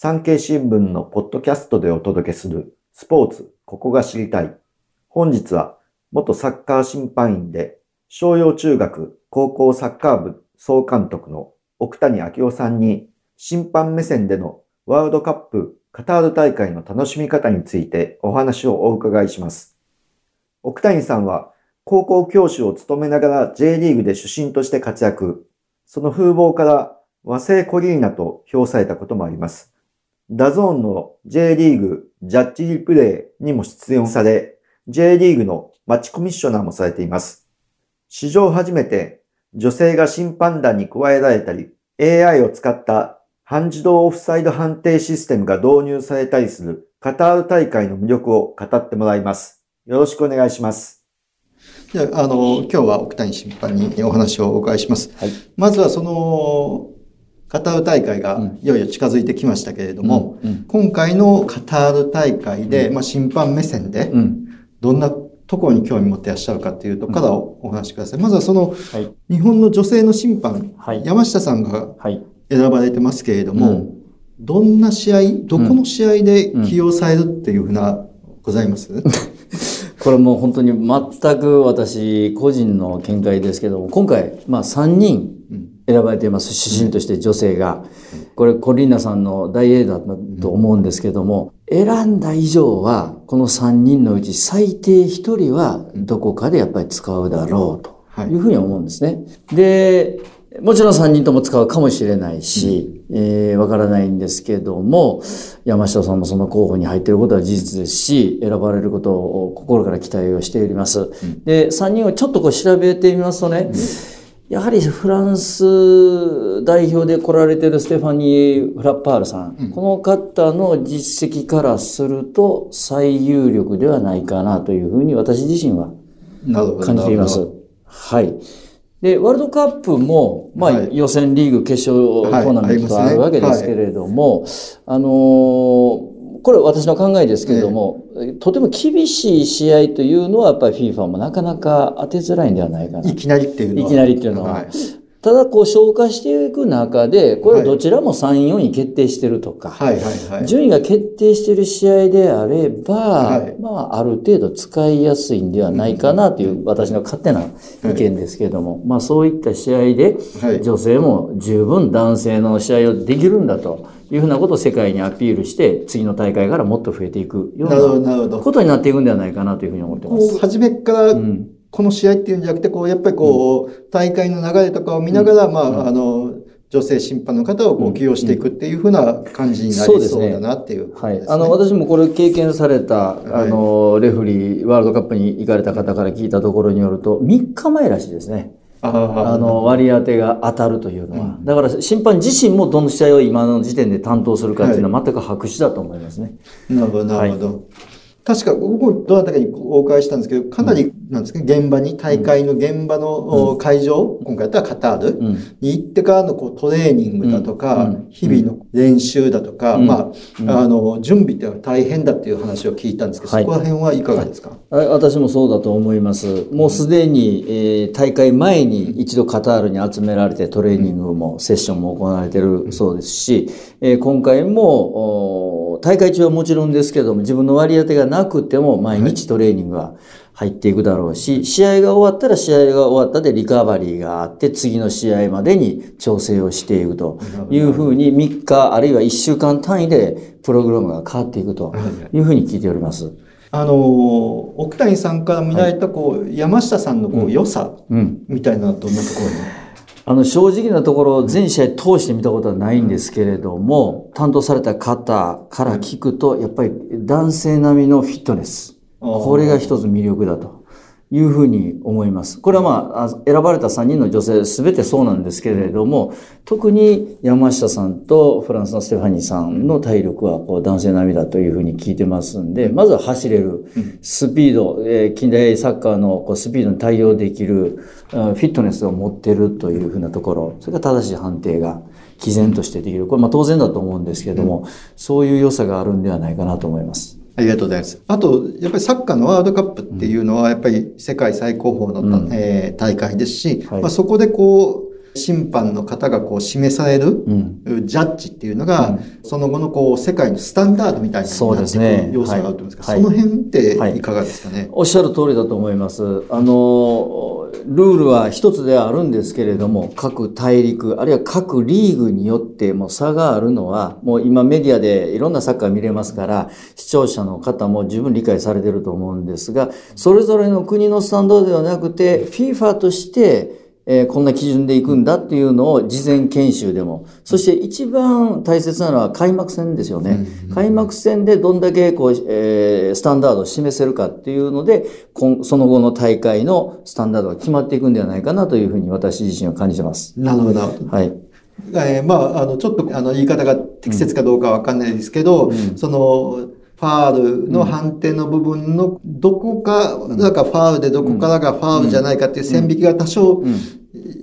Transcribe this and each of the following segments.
産経新聞のポッドキャストでお届けするスポーツ、ここが知りたい。本日は元サッカー審判員で、商用中学高校サッカー部総監督の奥谷明夫さんに審判目線でのワールドカップカタール大会の楽しみ方についてお話をお伺いします。奥谷さんは高校教師を務めながら J リーグで主審として活躍。その風貌から和製コリーナと評されたこともあります。 DAZN の J リーグジャッジリプレイにも出演され、J リーグのマッチコミッショナーもされています。史上初めて女性が審判団に加えられたり、AI を使った半自動オフサイド判定システムが導入されたりするカタール大会の魅力を語ってもらいます。よろしくお願いします。じゃあ、あの、今日は奥谷審判にお話をお伺いします。はい、まずはその、カタール大会がいよいよ近づいてきましたけれども、うん。うん、今回のカタール大会で、まあ、審判目線で、どんなところに興味持っていらっしゃるかというところからお話しください。まずはその、はい、日本の女性の審判、はい、山下さんが選ばれてますけれども、うん、どんな試合、どこの試合で起用されるっていうふうな、ございます、これもう本当に全く私個人の見解ですけども、今回、まあ3人選ばれています、指針として女性が。これコリーナさんの大英だと思うんですけども、選んだ以上は、この3人のうち最低1人はどこかでやっぱり使うだろうというふうに思うんですね。で、もちろん3人とも使うかもしれないし、わ、うん、えー、からないんですけども、山下さんもその候補に入っていることは事実ですし、選ばれることを心から期待をしております。うん、で、3人をちょっとこう調べてみますとね、うんやはりフランス代表で来られてるステファニー・フラッパールさん、うん、この方の実績からすると最有力ではないかなというふうに私自身は感じています。はい。で、ワールドカップも、まあ、予選リーグ決勝トーナメントがあるわけですけれども、あのーこれ私の考えですけれども、えとても厳しい試合というのはやっぱり FIFA もなかなか当てづらいんではないかな。いきなりっていうのは。いきなりっていうのは。はい、ただこう消化していく中で、これはどちらも3、4位決定してるとか、順位が決定してる試合であれば、はい、まあある程度使いやすいんではないかなという私の勝手な意見ですけれども、はい、まあそういった試合で女性も十分男性の試合をできるんだと。いうふうなことを世界にアピールして、次の大会からもっと増えていくようなことになっていくんではないかなというふうに思ってます。初めから、この試合っていうんじゃなくて、こう、やっぱりこう、大会の流れとかを見ながら、まあ、あの、女性審判の方をこう起用していくっていうふうな感じになりそうだなっていう、ね。はい。あの、私もこれ経験された、あの、レフリー、ワールドカップに行かれた方から聞いたところによると、3日前らしいですね。あの割り当てが当たるというのは、うん、だから審判自身もどの試合を今の時点で担当するかっていうのは全く白紙だと思いますね。なるほど、なるほど。はい確か、僕、どなたかにお伺いしたんですけど、かなり、なんですか、現場に、大会の現場の会場、今回だったらカタールに行ってからのこうトレーニングだとか、日々の練習だとか、まあ、あの、準備っていうのは大変だっていう話を聞いたんですけど、そこら辺はいかがですか、はい、私もそうだと思います。もうすでに、えー、大会前に一度カタールに集められてトレーニングも、セッションも行われてるそうですし、えー、今回も、大会中はもちろんですけども、自分の割り当てがなくても毎日トレーニングが入っていくだろうし、試合が終わったら試合が終わったでリカバリーがあって、次の試合までに調整をしていくというふうに3日あるいは1週間単位でプログラムが変わっていくとい。うふうに聞いております。あの、奥谷さんから見られた、こう、山下さんのこう、良さみたいなどんなところに、あの、正直なところ、全試合通して見たことはないんですけれども、担当された方から聞くと、やっぱり男性並みのフィットネス。これが一つ魅力だと。いうふうに思います。これはまあ、選ばれた3人の女性すべてそうなんですけれども、特に山下さんとフランスのステファニーさんの体力はこう男性並みだというふうに聞いてますんで、まずは走れる、スピード、え近代サッカーのこうスピードに対応できる、フィットネスを持ってるというふうなところ、それが正しい判定が毅然としてできる。これまあ当然だと思うんですけれども、そういう良さがあるんではないかなと思います。ありがとうございます。あと、やっぱりサッカーのワールドカップっていうのは、やっぱり世界最高峰の、うん、えー、大会ですし、はい、まあ、そこでこう、審判の方がこう示される、ジャッジっていうのが、うん、その後のこう世界のスタンダードみたいなそうですね。要素があると思うんですか、その辺ってい。かがですかね、はい、おっしゃる通りだと思います。あの、ルールは一つではあるんですけれども、各大陸、あるいは各リーグによっても差があるのは、もう今メディアでいろんなサッカー見れますから、視聴者の方も十分理解されてると思うんですが、それぞれの国のスタンドではなくて、FIFA として、えー、こんな基準で行くんだっていうのを事前研修でも、そして一番大切なのは開幕戦ですよね。開幕戦でどんだけこう、えー、スタンダードを示せるかっていうので、その後の大会のスタンダードが決まっていくんではないかなというふうに私自身は感じてます。なるほど。はい。えー、まあ、あの、ちょっと、あの、言い方が適切かどうかわかんないですけど、うん、その、ファールの判定の部分のどこか、なん。かファールでどこからがファールじゃないかっていう線引きが多少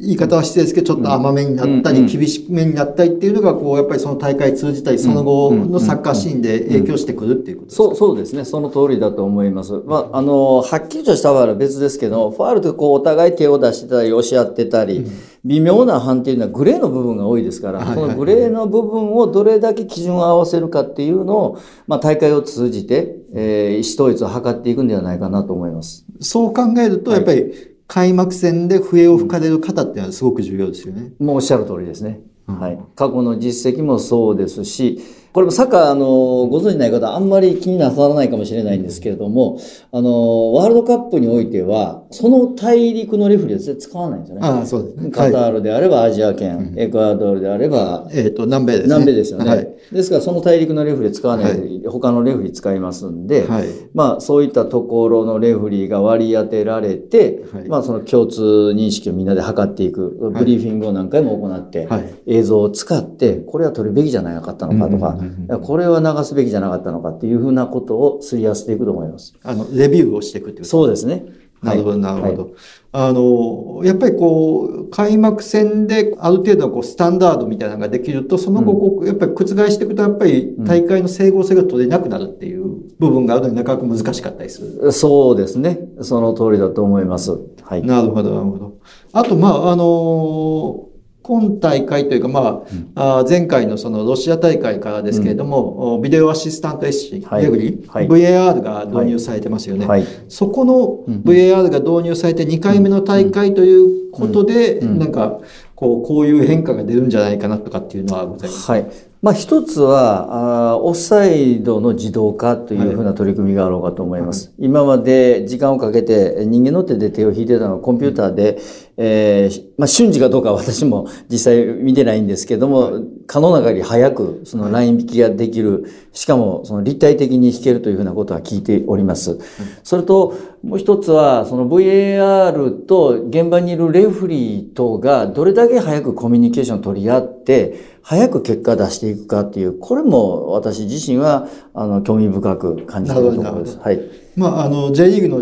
言い方は失礼ですけど、ちょっと甘めになったり、厳しめになったりっていうのが、こう、やっぱりその大会通じたり、その後のサッカーシーンで影響してくるっていうことですか、そう、そうですね。その通りだと思います。まあ、あの、はっきりとしたファールは別ですけど、ファールってこう、お互い手を出してたり、押し合ってたり、微妙な判定いうのはグレーの部分が多いですから、このグレーの部分をどれだけ基準を合わせるかっていうのを、まあ、大会を通じて、えー、意思統一を図っていくんではないかなと思います。そう考えると、やっぱり、開幕戦で笛を吹かれる方っていうのはすごく重要ですよね。もうおっしゃる通りですね。はい。過去の実績もそうですし、これもサッカー、あの、ご存知ない方、あんまり気になさらないかもしれないんですけれども、あの、ワールドカップにおいては、その大陸のレフリーは使わないんですよね。ああ、そうですね。カタールであればアジア圏、エクアドルであれば、えっ、と、南米ですね。南米ですよね。はい、ですから、その大陸のレフリー使わない、はい、他のレフリー使いますんで、はい、まあ、そういったところのレフリーが割り当てられて、まあ、その共通認識をみんなで測っていく、ブリーフィングを何回も行って、映像を使って、これは取るべきじゃなかったのかとか、これは流すべきじゃなかったのかっていうふうなことをすり合わせていくと思います。あの、レビューをしていくってことそうですね。なるほど、なるほど。はい、あの、やっぱりこう、開幕戦である程度こう、スタンダードみたいなのができると、その後こう、やっぱり覆していくと、やっぱり大会の整合性が取れなくなるっていう部分があるのになかなか難しかったりする。そうですね。その通りだと思います。はい。なるほど、なるほど。あと、まあ、あの今大会というか、まあ、うん、あ前回のそのロシア大会からですけれども、うん、ビデオアシスタント SC、はい、レグリ、はい、VAR が導入されてますよね。はい、そこの VAR が導入されて2回目の大会ということで、なんか、こう、こういう変化が出るんじゃないかなとかっていうのはございます。はい。まあ、一つはあ、オフサイドの自動化というふうな取り組みがあろうかと思います。はい、今まで時間をかけて人間の手で手を引いてたのをコンピューターで、えー、まあ、瞬時かどうか私も実際見てないんですけども、はい、可能な限り早くそのライン引きができる、しかもその立体的に引けるというふうなことは聞いております。それと、もう一つは、その VAR と現場にいるレフリーとがどれだけ早くコミュニケーションを取り合って、早く結果出していくかっていう、これも私自身は、あの、興味深く感じているところです。はい。まあ、あの、J リーグの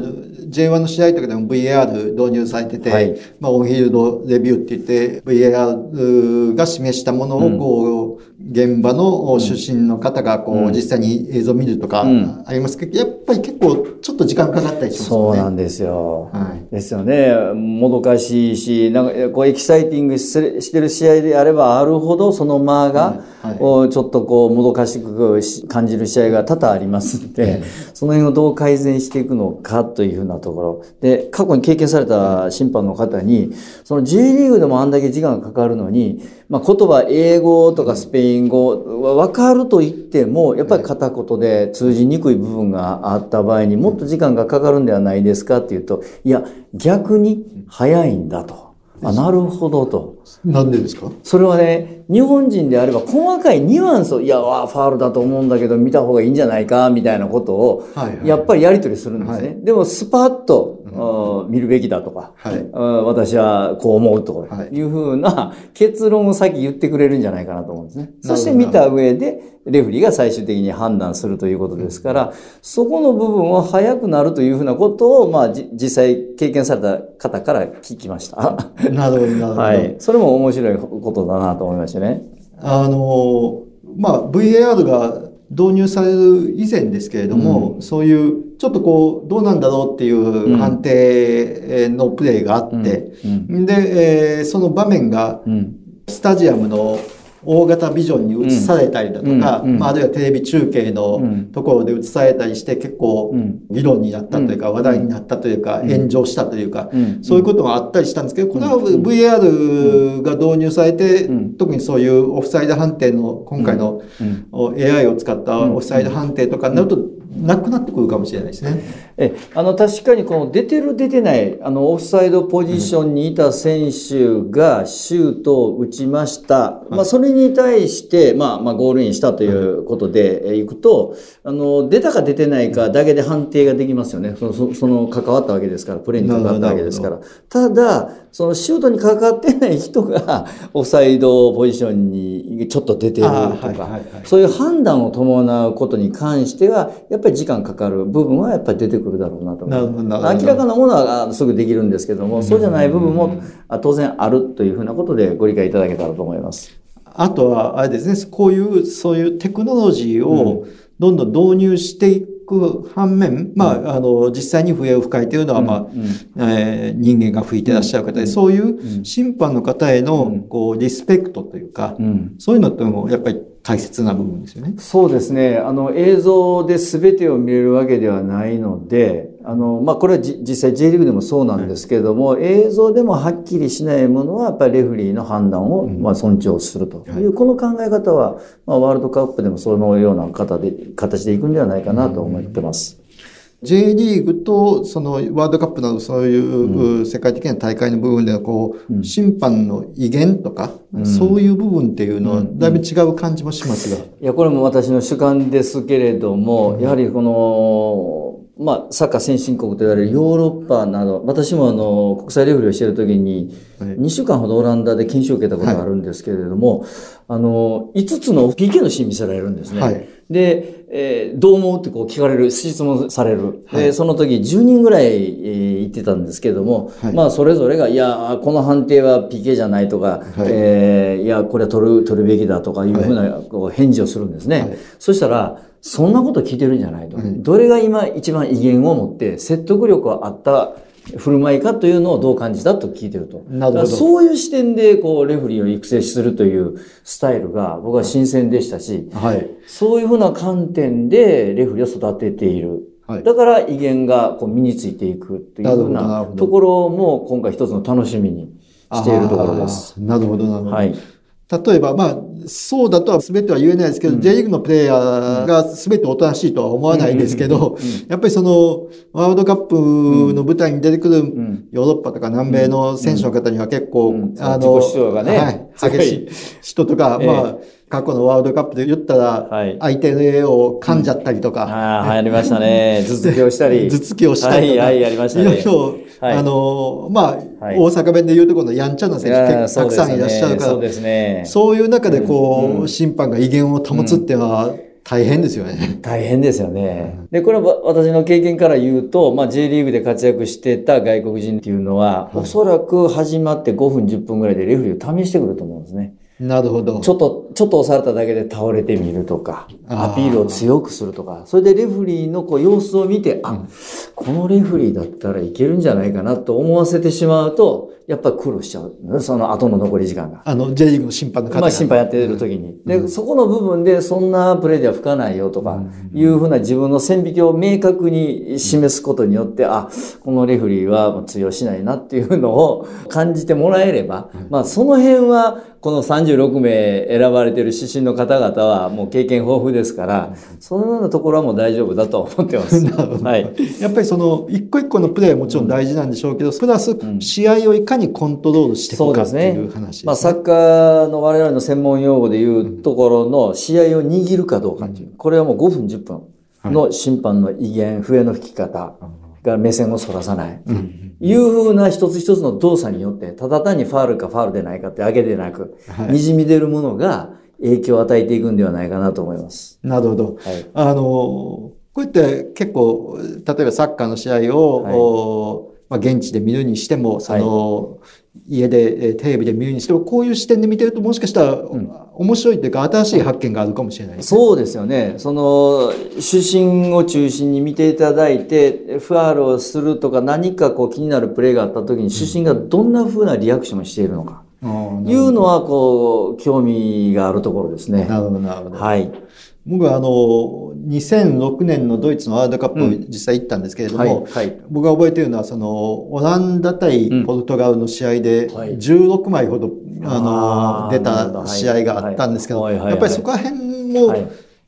J1 の試合とかでも VAR 導入されてて、はい、まあ、オンフィールドレビューって言って、VAR が示したものを、こう、うん現場の出身の方がこう、実際に映像を見るとかありますけど、やっぱり結構ちょっと時間かかったりしますね。そうなんですよ。はい、ですよね。もどかしいし、なんかこうエキサイティングしてる試合であればあるほどその間が、はいはい、ちょっとこうもどかしく感じる試合が多々ありますんで、その辺をどう改善していくのかというふうなところ。で、過去に経験された審判の方に、その J リーグでもあんだけ時間がかかるのに、まあ、言葉英語とかスペイン語は分かると言ってもやっぱり片言で通じにくい部分があった場合にもっと時間がかかるんではないですかっていうといや逆に早いんだと。あなるほどと。なんでですか？それはね、日本人であれば細かいニュアンスを、いや、わファールだと思うんだけど見た方がいいんじゃないか、みたいなことを、やっぱりやり取りするんですね。はい、でも、スパッと、うん、見るべきだとか、はい、私はこう思うとか、いうふうな結論を先言ってくれるんじゃないかなと思うんですね。そして見た上で、レフリーが最終的に判断するということですから、そこの部分は早くなるというふうなことを、まあ、実際経験された方から聞きました。なるほど、なるほど。はい。それも面白いことだなと思いましたね。あの、まあ、VAR が導入される以前ですけれども、うん、そういうちょっとこう、どうなんだろうっていう判定のプレーがあって、で、えー、その場面が、スタジアムの大型ビジョンに映されたりだとか、うんまあ、あるいはテレビ中継のところで映されたりして結構議論になったというか、話題になったというか、炎上したというか、そういうことがあったりしたんですけど、これは VR が導入されて、特にそういうオフサイド判定の、今回の AI を使ったオフサイド判定とかになると、なくなってくるかもしれないですね。え、あの、確かにこの出てる出てない、あの、オフサイドポジションにいた選手がシュートを打ちました。まあ、それに対して、まあ、まあ、ゴールインしたということでいくと、あの、出たか出てないかだけで判定ができますよね。その、その、関わったわけですから、プレーに関わったわけですから。ただ、そのシュートに関わってない人が、オフサイドポジションにちょっと出てるとか、そういう判断を伴うことに関しては、やっぱり時間かかる部分はやっぱり出てくるだろうなと。思います。明らかなものはすぐできるんですけども、そうじゃない部分も当然あるというふうなことでご理解いただけたらと思います。あとは、あれですね、こういう、そういうテクノロジーをどんどん導入していく反面、まあ、あの、実際に笛を吹かいているのは、まあ、えー、人間が吹いてらっしゃる方で、そういう審判の方への、こう、リスペクトというか、そういうのっても、やっぱり大切な部分ですよね。そうですね。あの、映像で全てを見れるわけではないので、あの、まあ、これは実際 J リーグでもそうなんですけれども、はい、映像でもはっきりしないものは、やっぱりレフリーの判断を、まあ、尊重するという、はい、この考え方は、まあ、ワールドカップでもそのような形で、形でいくんではないかなと思ってます。J リーグとそのワールドカップなどそういう世界的な大会の部分ではこう、審判の威厳とか、そういう部分っていうのはだいぶ違う感じもしますが。いや、これも私の主観ですけれども、やはりこの、まあ、サッカー先進国と言われるヨーロッパなど、私もあの、国際レフリーをしているときに、2週間ほどオランダで研修を受けたことがあるんですけれども、はい、あの、5つの PK のシーン見せられるんですね。はい、で、えー、どう思うってこう聞かれる、質問される。はい、で、その時10人ぐらい、えー、言ってたんですけれども、まあ、それぞれが、いや、この判定は PK じゃないとか、はい、えー、いや、これは取る、取るべきだとかいうふうな、こう返事をするんですね。そしたら、そんなこと聞いてるんじゃないと。どれが今一番威厳を持って説得力があった振る舞いかというのをどう感じたと聞いてると。なるほど。そういう視点で、こう、レフリーを育成するというスタイルが僕は新鮮でしたし、はい。そういうふうな観点でレフリーを育てている。はい、だから威厳がこう身についていくというふうなところも今回一つの楽しみにしているところです。なるほど、なるほど。はい。例えば、まあ、そうだとは全ては言えないですけど、うん、J リーグのプレイヤーが全ておとなしいとは思わないですけど、やっぱりその、ワールドカップの舞台に出てくるヨーロッパとか南米の選手の方には結構、あの、ね、はい、激しい人とか、まあ、過去のワールドカップで言ったら、相手を噛んじゃったりとか。ああ、流行りましたね。頭突きをしたり。頭突きをしたりとか。はい、はい、やりましたね。いろいろ、あの、まあ、大阪弁で言うところのやんちゃな選手たくさんいらっしゃるから、そうですね。そういう中でこう、審判が威厳を保つっては、大変ですよね。大変ですよね。で、これは私の経験から言うと、まあ J リーグで活躍してた外国人っていうのは、おそらく始まって5分10分ぐらいでレフリーを試してくると思うんですね。なるほど。ちょっと、ちょっと押されただけで倒れてみるとか、アピールを強くするとか、それでレフリーのこう様子を見て、あ、うん、このレフリーだったらいけるんじゃないかなと思わせてしまうと、やっぱり苦労しちゃう。その後の残り時間が。あの、J リーグの審判の方まあ審判やってる時に。で、うん、そこの部分でそんなプレーでは吹かないよとか、いうふうな自分の線引きを明確に示すことによって、あ、このレフリーは通用しないなっていうのを感じてもらえれば、まあその辺は、この36名選ばれている指針の方々はもう経験豊富ですから、そのようなところはもう大丈夫だと思ってます。はい。やっぱりその、一個一個のプレーはもちろん大事なんでしょうけど、プラス、試合をいかにコントロールしていくかっていう話です、ね、まあ、サッカーの我々の専門用語でいうところの試合を握るかどうかっていう、これはもう5分10分。の審判の威厳、笛の吹き方が目線をそらさない。いうふうな一つ一つの動作によって、ただ単にファールかファールでないかって上げでなく、はい、滲み出るものが影響を与えていくんではないかなと思います。なるほど。はい、あの、こうやって結構、例えばサッカーの試合を、はいまあ、現地で見るにしても、その、家でテレビで見るにしても、こういう視点で見てるともしかしたら、面白いというか新しい発見があるかもしれない、ね、そうですよね。その、出身を中心に見ていただいて、ファールをするとか何かこう気になるプレーがあった時に、出身がどんな風なリアクションをしているのか。いうのは、こう、興味があるところですね。なるほど、なるほど。はい。僕はあの、2006年のドイツのワールドカップ実際行ったんですけれども、うんはい。はい、僕が覚えているのは、その、オランダ対ポルトガルの試合で、16枚ほど、うん、あの、出た試合があったんですけど、やっぱりそこら辺も、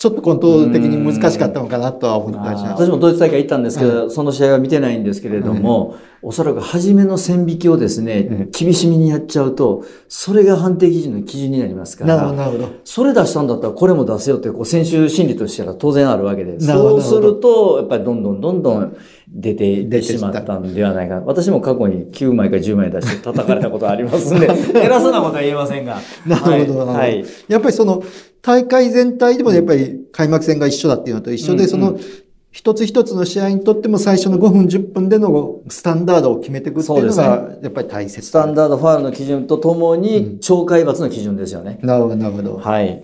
ちょっとコントロール的に難しかったのかなとは思ったりします。私もドイツ大会行ったんですけど、その試合は見てないんですけれども、おそらく初めの線引きをですね、厳しめにやっちゃうと、それが判定基準の基準になりますから、なるほど、なるほど。それ出したんだったらこれも出せよって、こう、選手心理としては当然あるわけで、そうすると、やっぱりどんどんどんどん出てしまったんではないか。私も過去に9枚か10枚出して叩かれたことありますんで、偉そうなことは言えませんが。なるほど、はい。やっぱりその、大会全体でもやっぱり開幕戦が一緒だっていうのと一緒で、その、一つ一つの試合にとっても最初の5分、10分でのスタンダードを決めていくっていうのが、やっぱり大切、ね、スタンダードファールの基準とともに、懲戒罰の基準ですよね。なるほど、なるほど。はい。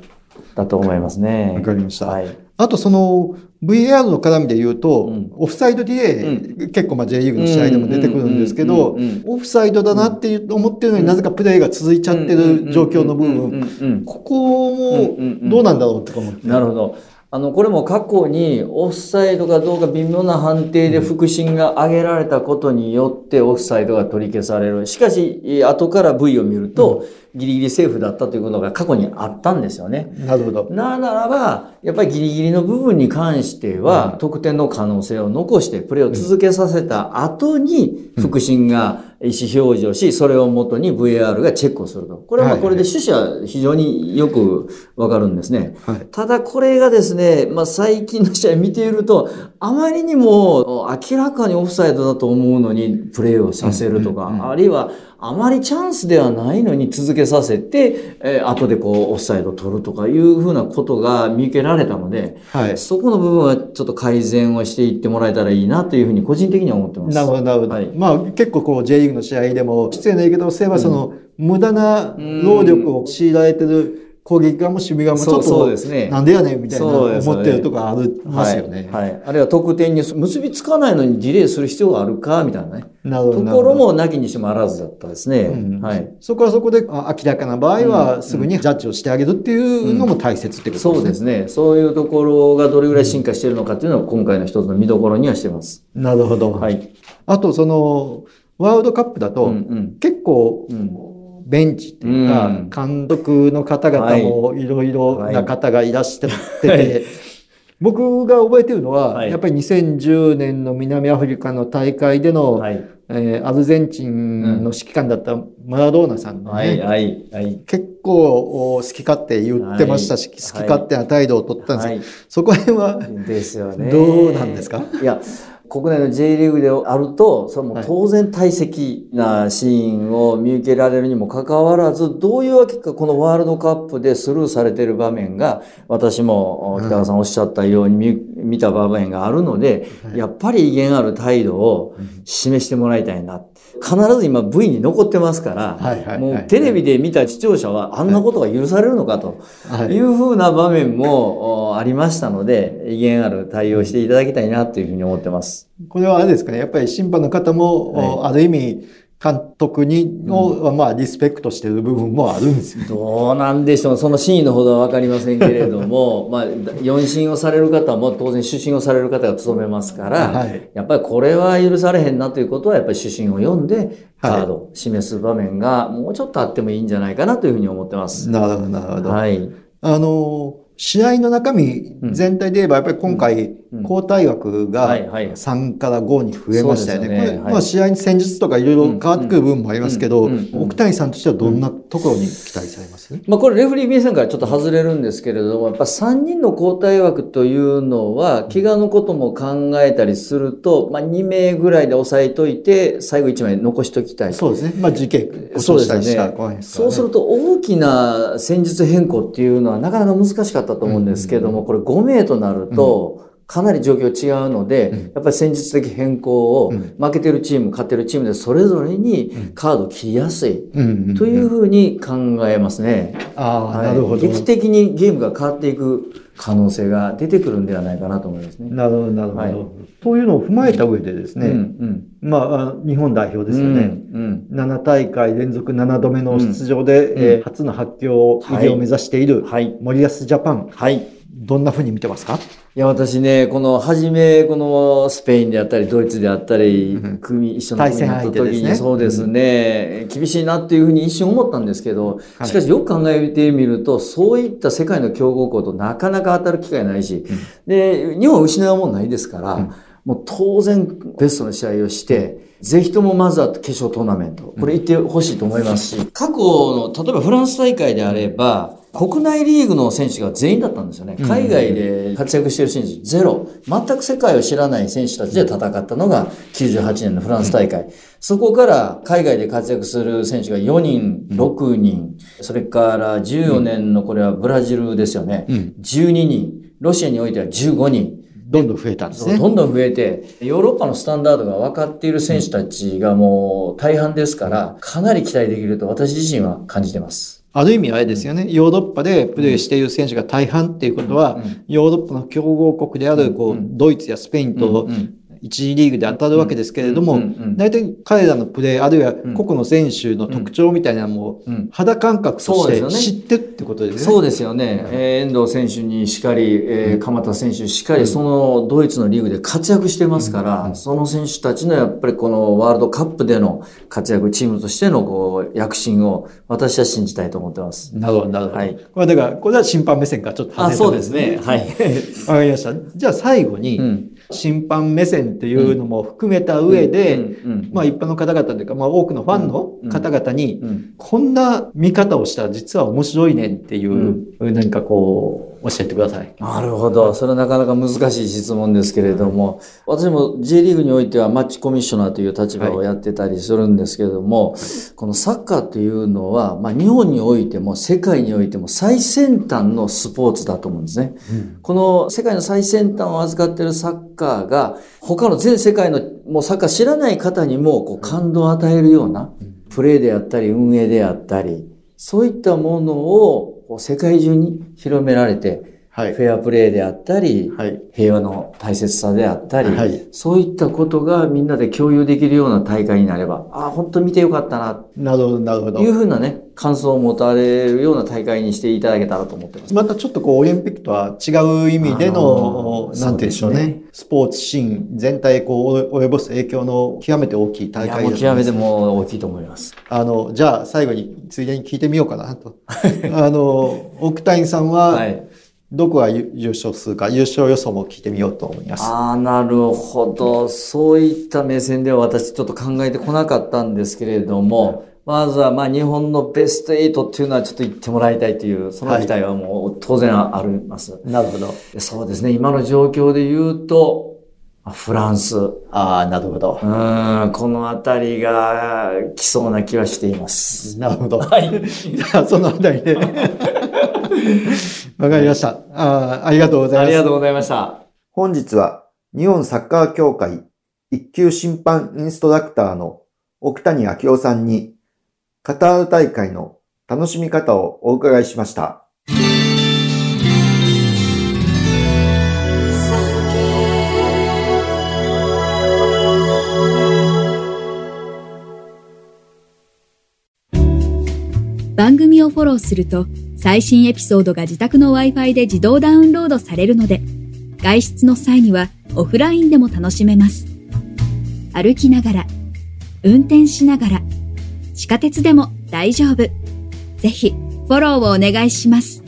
だと思いますね。わかりました。はい。あとその、VAR の絡みで言うと、うん、オフサイドディレイ、うん、結構まあ J リーグの試合でも出てくるんですけど、オフサイドだなって思ってるのになぜかプレーが続いちゃってる状況の部分、ここもどうなんだろうとか思って。なるほど。あの、これも過去にオフサイドかどうか微妙な判定で腹心が上げられたことによってオフサイドが取り消される。しかし、後から V を見ると、ギリギリセーフだったということが過去にあったんですよね。なるほど。なならば、やっぱりギリギリの部分に関しては、得点の可能性を残してプレーを続けさせた後に、腹心が意思表示をし、それをもとに VAR がチェックをすると。これはこれで趣旨は非常によくわかるんですね。はい、ただこれがですね、まあ最近の試合見ていると、あまりにも明らかにオフサイドだと思うのにプレーをさせるとか、あるいはあまりチャンスではないのに続けさせて、えー、後でこう、オフサイド取るとかいうふうなことが見受けられたので、はい、そこの部分はちょっと改善をしていってもらえたらいいなというふうに個人的には思ってます。なるほど、なるほど。はい、まあ結構こう J リーグの試合でも、失礼な言い方をすればその、無駄な労力を強いられてる攻撃側も守備側もちょっとそうですね。なんでやねんみたいな思ってるとかありますよね。はい。あるいは得点に結びつかないのにディレイする必要があるかみたいなね。なるほど。ところもなきにしてもあらずだったですね。うん、はい。そこはそこで明らかな場合はすぐにジャッジをしてあげるっていうのも大切ってことですね、そうですね。そういうところがどれぐらい進化しているのかっていうのは今回の一つの見どころにはしてます。なるほど。はい。あとその、ワールドカップだと、結構、うんベンチっていうか、監督の方々もい。ろいろな方がいらっしゃってて、僕が覚えてるのは、やっぱり2010年の南アフリカの大会での、えアルゼンチンの指揮官だったマラドーナさんのね、結構好き勝手言ってましたし、好き勝手な態度を取ったんですけど、そこら辺は、ですよね。どうなんですか？いや、国内の J リーグであると、それも当然大積なシーンを見受けられるにもかかわらず、どういうわけかこのワールドカップでスルーされている場面が、私も北川さんおっしゃったように見た場面があるので、やっぱり威厳ある態度を示してもらいたいな。必ず今 V に残ってますから、もうテレビで見た視聴者はあんなことが許されるのかとい。うふうな場面もありましたので、威厳ある対応していただきたいなというふうに思ってます。これはあれですかね、やっぱり審判の方も、ある意味、監督にの、まあ、リスペクトしてる部分もあるんですよ。どうなんでしょう。その真意のほどはわかりませんけれども、まあ、四審をされる方も当然主審をされる方が務めますから、はい、やっぱりこれは許されへんなということは、やっぱり主審を読んで、カードを示す場面がもうちょっとあってもいいんじゃないかなというふうに思ってます。なるほど、なるほど。はい。あの、試合の中身全体で言えば、やっぱり今回、交代枠が3から5に増えましたよね。これ、まあ試合に戦術とかいろいろ変わってくる部分もありますけど、奥谷さんとしてはどんなところに期待されます？まあこれレフリー目線からちょっと外れるんですけれども、やっぱ3人の交代枠というのは、怪我のことも考えたりすると、まあ2名ぐらいで抑えといて、最後1枚残しときたい。そうですね。まあ時系そうですね。そうすると大きな戦術変更っていうのはなかなか難しかったと思うんですけれども、これ5名となると、かなり状況違うので、うん、やっぱり戦術的変更を、負けてるチーム、勝ってるチームでそれぞれにカードを切りやすい、というふうに考えますね。ああ、なるほど。劇的にゲームが変わっていく可能性が出てくるんではないかなと思いますね。なるほど、なるほど。はい、そういうのを踏まえた上でですね、うんうん、まあ、日本代表ですよね、うんうん、7大会連続7度目の出場で、うん、えー、初の発表、入りを目指している森保ジャパン。はい。どんなふうに見てますか？いや、私ね、この、はじめ、この、スペインであったり、ドイツであったり、うん、組、一緒の組になった時に、ね、そうですね、厳しいなっていうふうに一瞬思ったんですけど、しかしよく考えてみると、そういった世界の強豪校となかなか当たる機会ないし、うん、で、日本は失うもんないですから、うん、もう当然ベストの試合をして、ぜひともまずは決勝トーナメント、これ行ってほしいと思いますし、過去の、例えばフランス大会であれば、国内リーグの選手が全員だったんですよね。海外で活躍している選手ゼロ。全く世界を知らない選手たちで戦ったのが98年のフランス大会。そこから海外で活躍する選手が4人、6人。それから14年のこれはブラジルですよね。12人。ロシアにおいては15人。どんどん増えたんですね。どんどん増えて、ヨーロッパのスタンダードが分かっている選手たちがもう大半ですから、かなり期待できると私自身は感じてます。ある意味あれですよね。ヨーロッパでプレーしている選手が大半っていうことは、ヨーロッパの強豪国である、こう、ドイツやスペインと一次リーグで当たるわけですけれども、大体彼らのプレー、あるいは個々の選手の特徴みたいなのも、肌感覚として知ってってことですね。そうですよね。え遠藤選手にしかり、え鎌田選手しかり、そのドイツのリーグで活躍してますから、その選手たちのやっぱりこのワールドカップでの活躍、チームとしてのこう躍進を私は信じたいと思ってます。なるほど、なるほど。はい。これだから、これは審判目線からちょっと外れてあ、そうですね。はい。わかりました。じゃあ最後に、審判目線っていうのも含めた上で、まあ一般の方々というか、まあ多くのファンの方々に、こんな見方をしたら実は面白いねんっていう、何かこう、教えてください。なるほど。それはなかなか難しい質問ですけれども、私も J リーグにおいてはマッチコミッショナーという立場をやってたりするんですけれども、はい、このサッカーというのは、まあ日本においても世界においても最先端のスポーツだと思うんですね。うん、この世界の最先端を預かっているサッカーが、他の全世界のもうサッカー知らない方にもこう感動を与えるような、プレーであったり運営であったり、そういったものを世界中に広められて、フェアプレーであったり、はい、平和の大切さであったり、はい、そういったことがみんなで共有できるような大会になれば、ああ、本当見てよかったな。なるほど、なるほど。いうふうなね、感想を持たれるような大会にしていただけたらと思ってます。またちょっとこう、オリンピックとは違う意味での、なんて言うんでしょうね。ねスポーツシーン全体こう、及ぼす影響の極めて大きい大会です、ね。極めても大きいと思います。あの、じゃあ最後についでに聞いてみようかなと。あの、奥谷さんは、はいどこが優勝するか、優勝予想も聞いてみようと思います。ああ、なるほど。そういった目線では私ちょっと考えてこなかったんですけれども、まずはまあ日本のベスト8っていうのはちょっと言ってもらいたいという、その期待はもう当然あります。はい、なるほど。そうですね。今の状況で言うと、フランス。ああ、なるほど。うん、このあたりが来そうな気はしています。なるほど。はい。じゃあ、そのあたりで。わかりました。あありがとうございます。ありがとうございました。本日は日本サッカー協会一級審判インストラクターの奥谷明夫さんにカタール大会の楽しみ方をお伺いしました。番組をフォローすると最新エピソードが自宅の Wi-Fi で自動ダウンロードされるので、外出の際にはオフラインでも楽しめます。歩きながら、運転しながら、地下鉄でも大丈夫。ぜひ、フォローをお願いします。